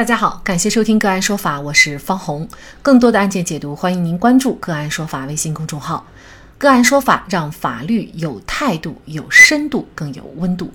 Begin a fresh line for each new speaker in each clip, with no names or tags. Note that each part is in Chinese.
大家好，感谢收听个案说法，我是方红。更多的案件解读，欢迎您关注个案说法微信公众号。个案说法让法律有态度、有深度、更有温度。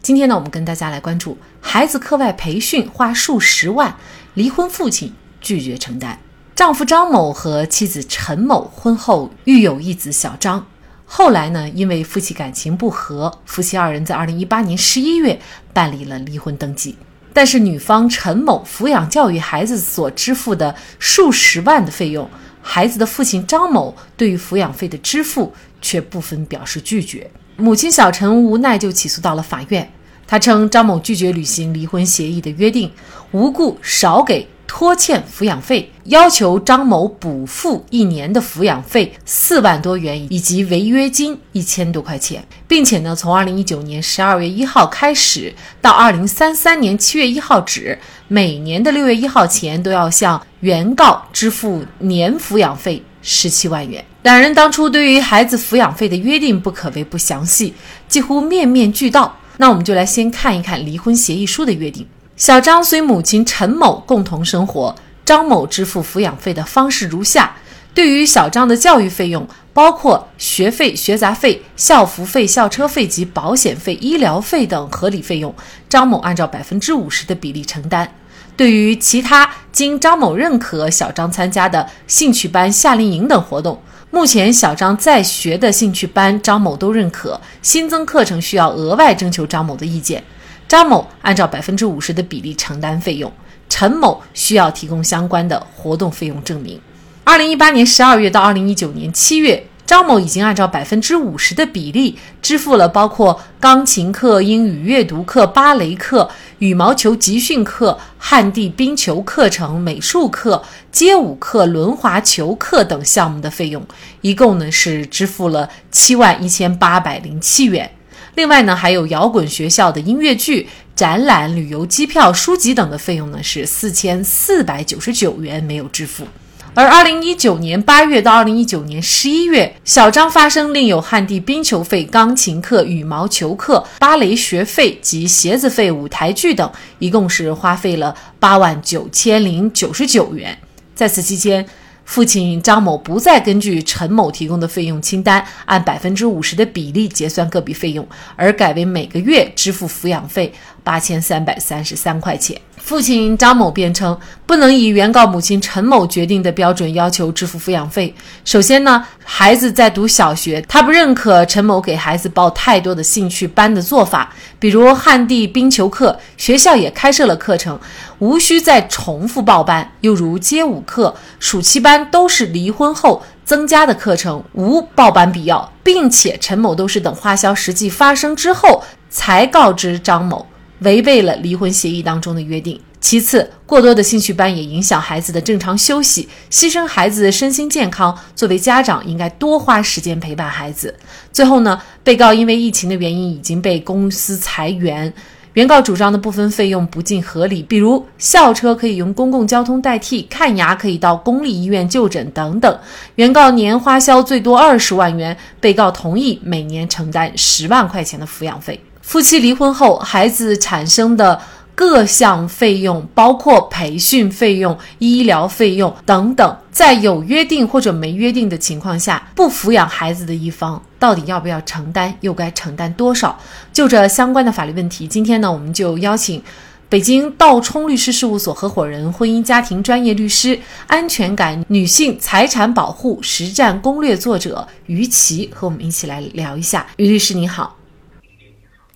今天呢，我们跟大家来关注孩子课外培训花数十万，离婚父亲拒绝承担。丈夫张某和妻子陈某婚后育有一子小张，后来呢，因为夫妻感情不和，夫妻二人在二零一八年十一月办理了离婚登记。但是女方陈某抚养教育孩子所支付的数十万的费用，孩子的父亲张某对于抚养费的支付却不分表示拒绝。母亲小陈无奈就起诉到了法院。她称张某拒绝履行离婚协议的约定，无故少给。拖欠抚养费，要求张某补付一年的抚养费四万多元，以及违约金一千多块钱，并且呢，从二零一九年十二月一号开始到二零三三年七月一号止，每年的六月一号前都要向原告支付年抚养费十七万元。两人当初对于孩子抚养费的约定不可谓不详细，几乎面面俱到。那我们就来先看一看离婚协议书的约定。小张随母亲陈某共同生活，张某支付抚养费的方式如下：对于小张的教育费用，包括学费、学杂费、校服费、校车费及保险费、医疗费等合理费用，张某按照百分之五十的比例承担。对于其他经张某认可小张参加的兴趣班、夏令营等活动，目前小张在学的兴趣班张某都认可，新增课程需要额外征求张某的意见。张某按照百分之五十的比例承担费用，陈某需要提供相关的活动费用证明。二零一八年十二月到二零一九年七月，张某已经按照百分之五十的比例支付了包括钢琴课、英语阅读课、芭蕾课、羽毛球集训课、旱地冰球课程、美术课、街舞课、轮滑球课等项目的费用，一共呢是支付了七万一千八百零七元。另外呢，还有摇滚学校的音乐剧、展览、旅游机票、书籍等的费用呢，是四千四百九十九元没有支付。而二零一九年八月到二零一九年十一月，小张发生另有旱地冰球费、钢琴课、羽毛球课、芭蕾学费及鞋子费、舞台剧等，一共是花费了八万九千零九十九元。在此期间，父亲张某不再根据陈某提供的费用清单按百分之五十的比例结算各笔费用，而改为每个月支付抚养费。八千三百三十三块钱。父亲张某辩称，不能以原告母亲陈某决定的标准要求支付抚养费。首先呢，孩子在读小学，他不认可陈某给孩子报太多的兴趣班的做法，比如旱地冰球课，学校也开设了课程，无需再重复报班；又如街舞课、暑期班都是离婚后增加的课程，无报班必要，并且陈某都是等花销实际发生之后才告知张某。违背了离婚协议当中的约定。其次，过多的兴趣班也影响孩子的正常休息，牺牲孩子的身心健康。作为家长，应该多花时间陪伴孩子。最后呢，被告因为疫情的原因已经被公司裁员，原告主张的部分费用不尽合理，比如校车可以用公共交通代替，看牙可以到公立医院就诊等等。原告年花销最多二十万元，被告同意每年承担十万块钱的抚养费。夫妻离婚后，孩子产生的各项费用，包括培训费用、医疗费用等等，在有约定或者没约定的情况下，不抚养孩子的一方到底要不要承担，又该承担多少？就这相关的法律问题，今天呢，我们就邀请北京道冲律师事务所合伙人、婚姻家庭专业律师、安全感女性财产保护实战攻略作者于琦和我们一起来聊一下。于律师，你好。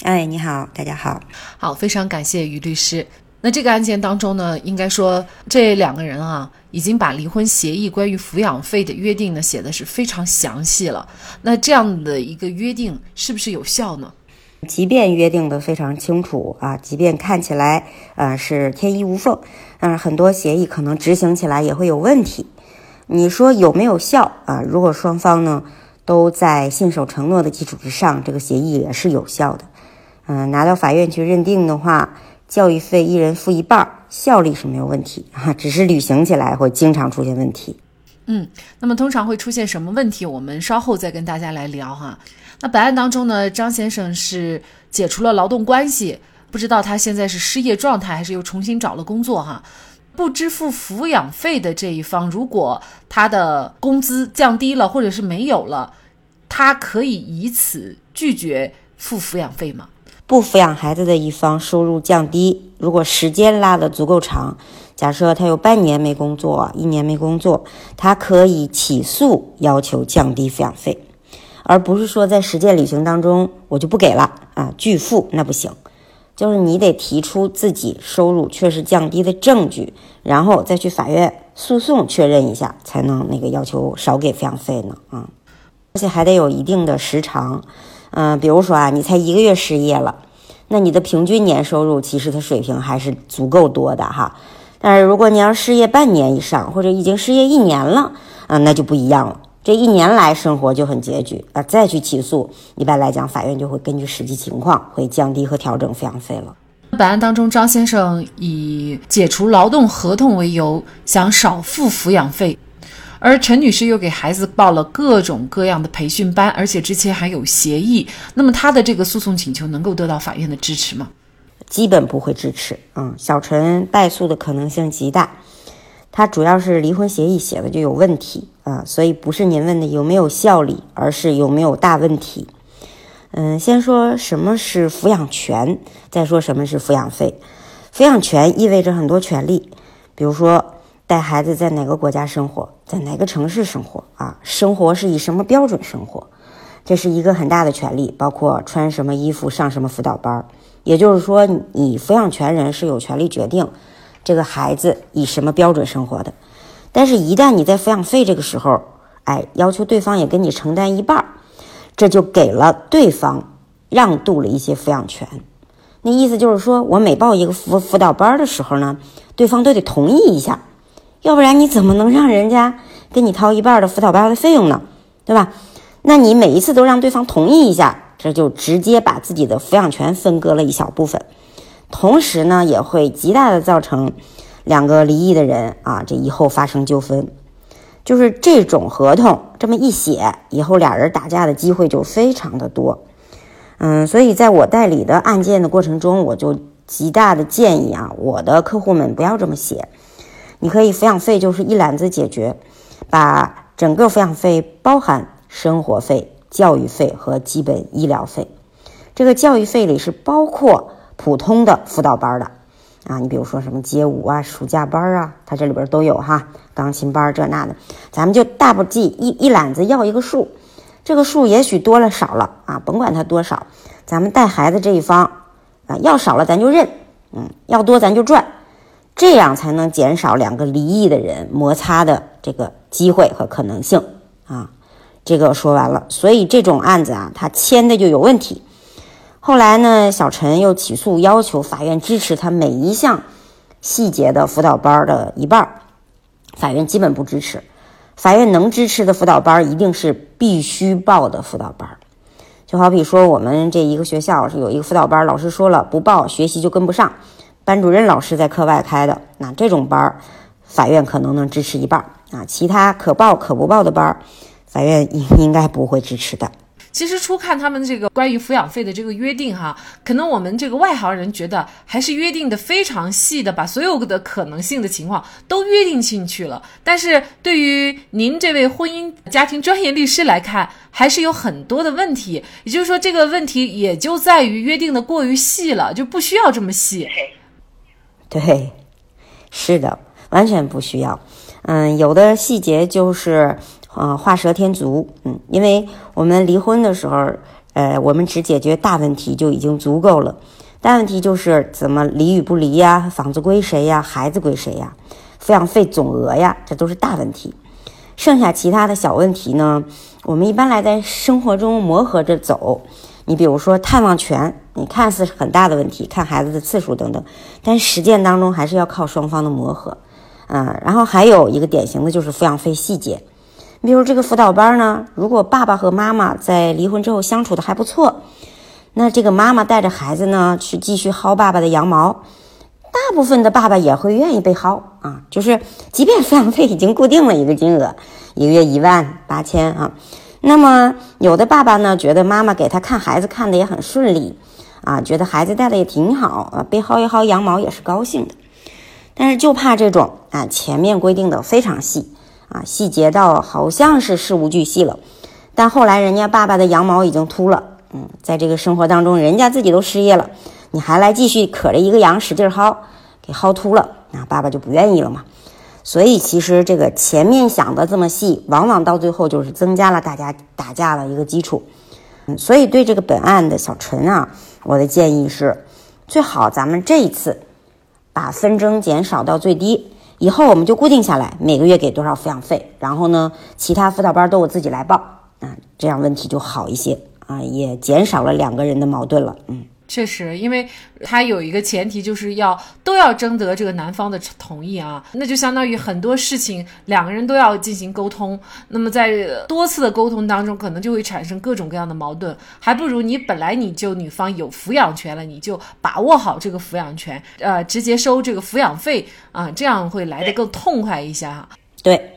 哎，你好，大家好，
好，非常感谢于律师。那这个案件当中呢，应该说这两个人啊，已经把离婚协议关于抚养费的约定呢写的是非常详细了。那这样的一个约定是不是有效呢？
即便约定的非常清楚啊，即便看起来呃是天衣无缝，但是，很多协议可能执行起来也会有问题。你说有没有效啊？如果双方呢都在信守承诺的基础之上，这个协议也是有效的。嗯，拿到法院去认定的话，教育费一人付一半，效力是没有问题哈，只是履行起来会经常出现问题。
嗯，那么通常会出现什么问题？我们稍后再跟大家来聊哈。那本案当中呢，张先生是解除了劳动关系，不知道他现在是失业状态，还是又重新找了工作哈。不支付抚养费的这一方，如果他的工资降低了，或者是没有了，他可以以此拒绝付抚养费吗？
不抚养孩子的一方收入降低，如果时间拉得足够长，假设他有半年没工作，一年没工作，他可以起诉要求降低抚养费，而不是说在实践履行当中我就不给了啊，拒付那不行。就是你得提出自己收入确实降低的证据，然后再去法院诉讼确认一下，才能那个要求少给抚养费呢啊，而且还得有一定的时长，嗯，比如说啊，你才一个月失业了，那你的平均年收入其实它水平还是足够多的哈，但是如果你要失业半年以上，或者已经失业一年了，啊，那就不一样了。这一年来生活就很拮据啊，再去起诉，一般来讲，法院就会根据实际情况会降低和调整抚养费了。
本案当中，张先生以解除劳动合同为由，想少付抚养费，而陈女士又给孩子报了各种各样的培训班，而且之前还有协议，那么她的这个诉讼请求能够得到法院的支持吗？
基本不会支持，嗯，小陈败诉的可能性极大。他主要是离婚协议写的就有问题啊，所以不是您问的有没有效力，而是有没有大问题。嗯，先说什么是抚养权，再说什么是抚养费。抚养权意味着很多权利，比如说带孩子在哪个国家生活，在哪个城市生活啊，生活是以什么标准生活，这是一个很大的权利，包括穿什么衣服、上什么辅导班。也就是说，你抚养权人是有权利决定。这个孩子以什么标准生活的？但是，一旦你在抚养费这个时候，哎，要求对方也跟你承担一半，这就给了对方让渡了一些抚养权。那意思就是说，我每报一个辅辅导班的时候呢，对方都得同意一下，要不然你怎么能让人家给你掏一半的辅导班的费用呢？对吧？那你每一次都让对方同意一下，这就直接把自己的抚养权分割了一小部分。同时呢，也会极大的造成两个离异的人啊，这以后发生纠纷，就是这种合同这么一写，以后俩人打架的机会就非常的多。嗯，所以在我代理的案件的过程中，我就极大的建议啊，我的客户们不要这么写。你可以抚养费就是一揽子解决，把整个抚养费包含生活费、教育费和基本医疗费。这个教育费里是包括。普通的辅导班的，啊，你比如说什么街舞啊、暑假班啊，它这里边都有哈，钢琴班这那的，咱们就大不计一一揽子要一个数，这个数也许多了少了啊，甭管它多少，咱们带孩子这一方啊，要少了咱就认，嗯，要多咱就赚，这样才能减少两个离异的人摩擦的这个机会和可能性啊。这个说完了，所以这种案子啊，他签的就有问题。后来呢，小陈又起诉要求法院支持他每一项细节的辅导班的一半法院基本不支持。法院能支持的辅导班一定是必须报的辅导班就好比说，我们这一个学校是有一个辅导班老师说了不报学习就跟不上，班主任老师在课外开的，那这种班儿法院可能能支持一半儿啊，其他可报可不报的班儿法院应应该不会支持的。
其实初看他们这个关于抚养费的这个约定哈，可能我们这个外行人觉得还是约定的非常细的，把所有的可能性的情况都约定进去了。但是对于您这位婚姻家庭专业律师来看，还是有很多的问题。也就是说，这个问题也就在于约定的过于细了，就不需要这么细。
对，是的，完全不需要。嗯，有的细节就是。啊，画蛇添足，嗯，因为我们离婚的时候，呃，我们只解决大问题就已经足够了。大问题就是怎么离与不离呀，房子归谁呀，孩子归谁呀，抚养费总额呀，这都是大问题。剩下其他的小问题呢，我们一般来在生活中磨合着走。你比如说探望权，你看似很大的问题，看孩子的次数等等，但实践当中还是要靠双方的磨合。嗯，然后还有一个典型的就是抚养费细节。比如这个辅导班呢，如果爸爸和妈妈在离婚之后相处的还不错，那这个妈妈带着孩子呢去继续薅爸爸的羊毛，大部分的爸爸也会愿意被薅啊。就是即便抚养费已经固定了一个金额，一个月一万八千啊，那么有的爸爸呢觉得妈妈给他看孩子看的也很顺利啊，觉得孩子带的也挺好啊，被薅一薅羊毛也是高兴的。但是就怕这种啊，前面规定的非常细啊，细节到好像是事无巨细了，但后来人家爸爸的羊毛已经秃了，嗯，在这个生活当中，人家自己都失业了，你还来继续可着一个羊使劲薅，给薅秃了，那爸爸就不愿意了嘛。所以其实这个前面想的这么细，往往到最后就是增加了大家打架的一个基础。嗯，所以对这个本案的小陈啊，我的建议是，最好咱们这一次把纷争减少到最低，以后我们就固定下来，每个月给多少抚养费，然后呢，其他辅导班都我自己来报啊，这样问题就好一些啊，也减少了两个人的矛盾了。嗯。
确实，因为他有一个前提，就是要都要征得这个男方的同意啊，那就相当于很多事情两个人都要进行沟通。那么在多次的沟通当中，可能就会产生各种各样的矛盾，还不如你本来你就女方有抚养权了，你就把握好这个抚养权，呃，直接收这个抚养费啊，这样会来得更痛快一些哈。
对，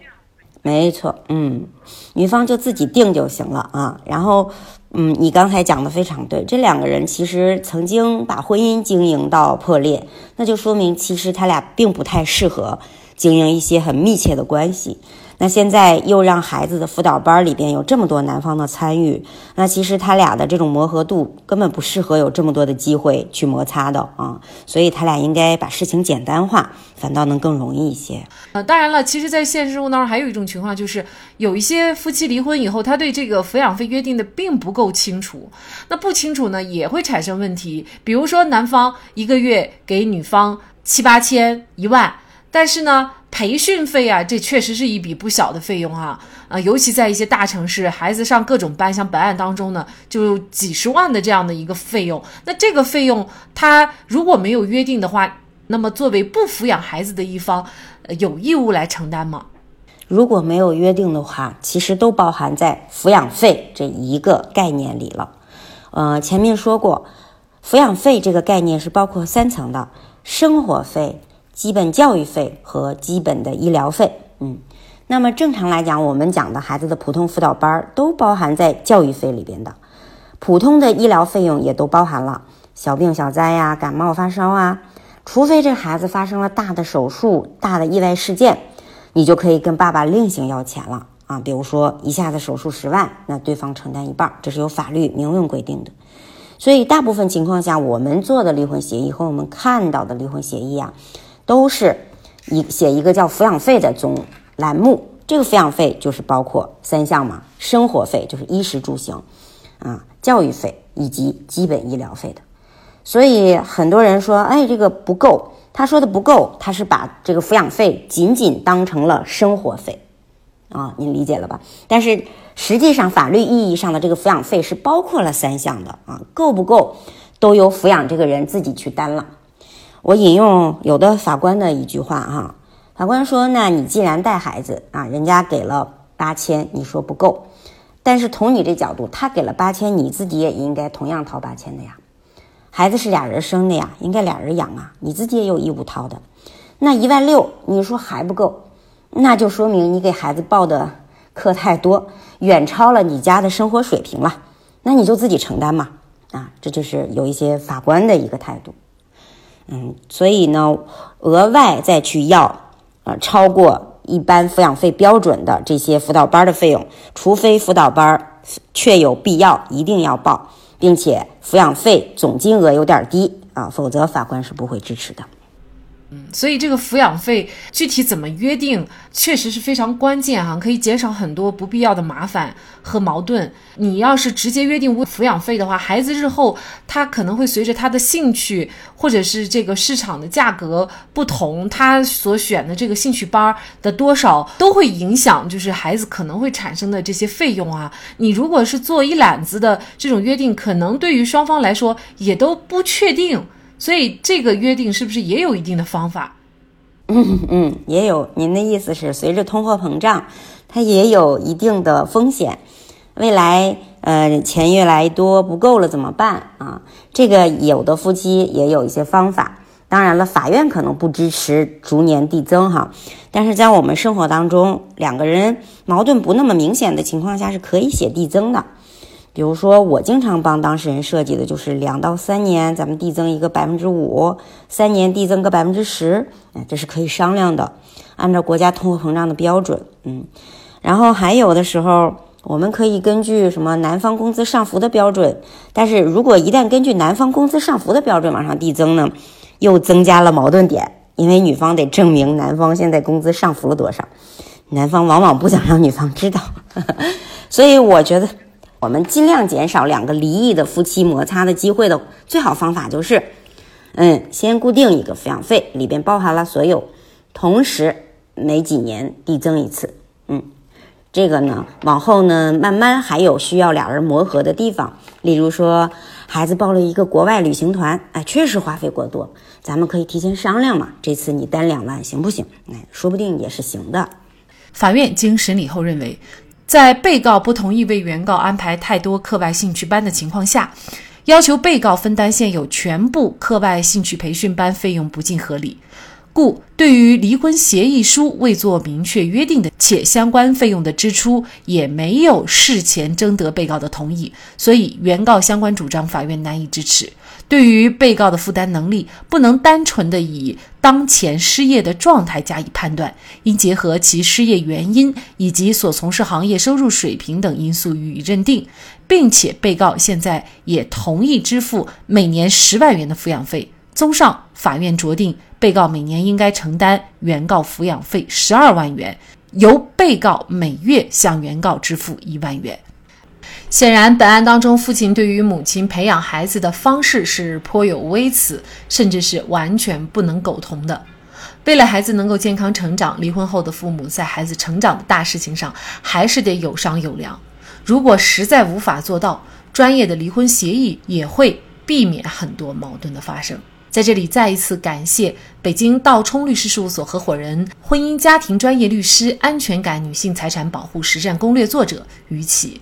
没错，嗯，女方就自己定就行了啊，然后。嗯，你刚才讲的非常对，这两个人其实曾经把婚姻经营到破裂，那就说明其实他俩并不太适合经营一些很密切的关系。那现在又让孩子的辅导班里边有这么多男方的参与，那其实他俩的这种磨合度根本不适合有这么多的机会去摩擦的啊，所以他俩应该把事情简单化，反倒能更容易一些。
呃，当然了，其实，在现实生活当中还有一种情况，就是有一些夫妻离婚以后，他对这个抚养费约定的并不够清楚，那不清楚呢，也会产生问题。比如说，男方一个月给女方七八千、一万，但是呢。培训费啊，这确实是一笔不小的费用哈啊，尤其在一些大城市，孩子上各种班，像本案当中呢，就几十万的这样的一个费用。那这个费用，他如果没有约定的话，那么作为不抚养孩子的一方，有义务来承担吗？
如果没有约定的话，其实都包含在抚养费这一个概念里了。呃，前面说过，抚养费这个概念是包括三层的，生活费。基本教育费和基本的医疗费，嗯，那么正常来讲，我们讲的孩子的普通辅导班都包含在教育费里边的，普通的医疗费用也都包含了，小病小灾呀，感冒发烧啊，除非这孩子发生了大的手术、大的意外事件，你就可以跟爸爸另行要钱了啊，比如说一下子手术十万，那对方承担一半，这是有法律明文规定的。所以大部分情况下，我们做的离婚协议和我们看到的离婚协议啊。都是一写一个叫抚养费的总栏目，这个抚养费就是包括三项嘛，生活费就是衣食住行，啊，教育费以及基本医疗费的。所以很多人说，哎，这个不够。他说的不够，他是把这个抚养费仅仅当成了生活费，啊，您理解了吧？但是实际上法律意义上的这个抚养费是包括了三项的啊，够不够都由抚养这个人自己去担了。我引用有的法官的一句话哈，法官说：“那你既然带孩子啊，人家给了八千，你说不够，但是从你这角度，他给了八千，你自己也应该同样掏八千的呀。孩子是俩人生的呀，应该俩人养啊，你自己也有义务掏的。那一万六，你说还不够，那就说明你给孩子报的课太多，远超了你家的生活水平了，那你就自己承担嘛。啊，这就是有一些法官的一个态度。”嗯，所以呢，额外再去要，呃，超过一般抚养费标准的这些辅导班的费用，除非辅导班确有必要，一定要报，并且抚养费总金额有点低啊，否则法官是不会支持的。
嗯，所以这个抚养费具体怎么约定，确实是非常关键哈，可以减少很多不必要的麻烦和矛盾。你要是直接约定抚养费的话，孩子日后他可能会随着他的兴趣或者是这个市场的价格不同，他所选的这个兴趣班的多少都会影响，就是孩子可能会产生的这些费用啊。你如果是做一揽子的这种约定，可能对于双方来说也都不确定。所以这个约定是不是也有一定的方法？
嗯嗯，也有。您的意思是，随着通货膨胀，它也有一定的风险。未来呃钱越来越多不够了怎么办啊？这个有的夫妻也有一些方法。当然了，法院可能不支持逐年递增哈，但是在我们生活当中，两个人矛盾不那么明显的情况下是可以写递增的。比如说，我经常帮当事人设计的就是两到三年，咱们递增一个百分之五，三年递增个百分之十，哎，这是可以商量的，按照国家通货膨胀的标准，嗯。然后还有的时候，我们可以根据什么男方工资上浮的标准，但是如果一旦根据男方工资上浮的标准往上递增呢，又增加了矛盾点，因为女方得证明男方现在工资上浮了多少，男方往往不想让女方知道，所以我觉得。我们尽量减少两个离异的夫妻摩擦的机会的最好方法就是，嗯，先固定一个抚养费，里边包含了所有，同时每几年递增一次，嗯，这个呢，往后呢，慢慢还有需要俩人磨合的地方，例如说孩子报了一个国外旅行团，哎，确实花费过多，咱们可以提前商量嘛，这次你担两万行不行？哎，说不定也是行的。
法院经审理后认为。在被告不同意为原告安排太多课外兴趣班的情况下，要求被告分担现有全部课外兴趣培训班费用不尽合理。故对于离婚协议书未做明确约定的，且相关费用的支出也没有事前征得被告的同意，所以原告相关主张法院难以支持。对于被告的负担能力，不能单纯的以当前失业的状态加以判断，应结合其失业原因以及所从事行业收入水平等因素予以认定，并且被告现在也同意支付每年十万元的抚养费。综上，法院酌定，被告每年应该承担原告抚养费十二万元，由被告每月向原告支付一万元。显然，本案当中，父亲对于母亲培养孩子的方式是颇有微词，甚至是完全不能苟同的。为了孩子能够健康成长，离婚后的父母在孩子成长的大事情上还是得有商有量。如果实在无法做到，专业的离婚协议也会避免很多矛盾的发生。在这里再一次感谢北京道冲律师事务所合伙人、婚姻家庭专业律师、安全感女性财产保护实战攻略作者于启。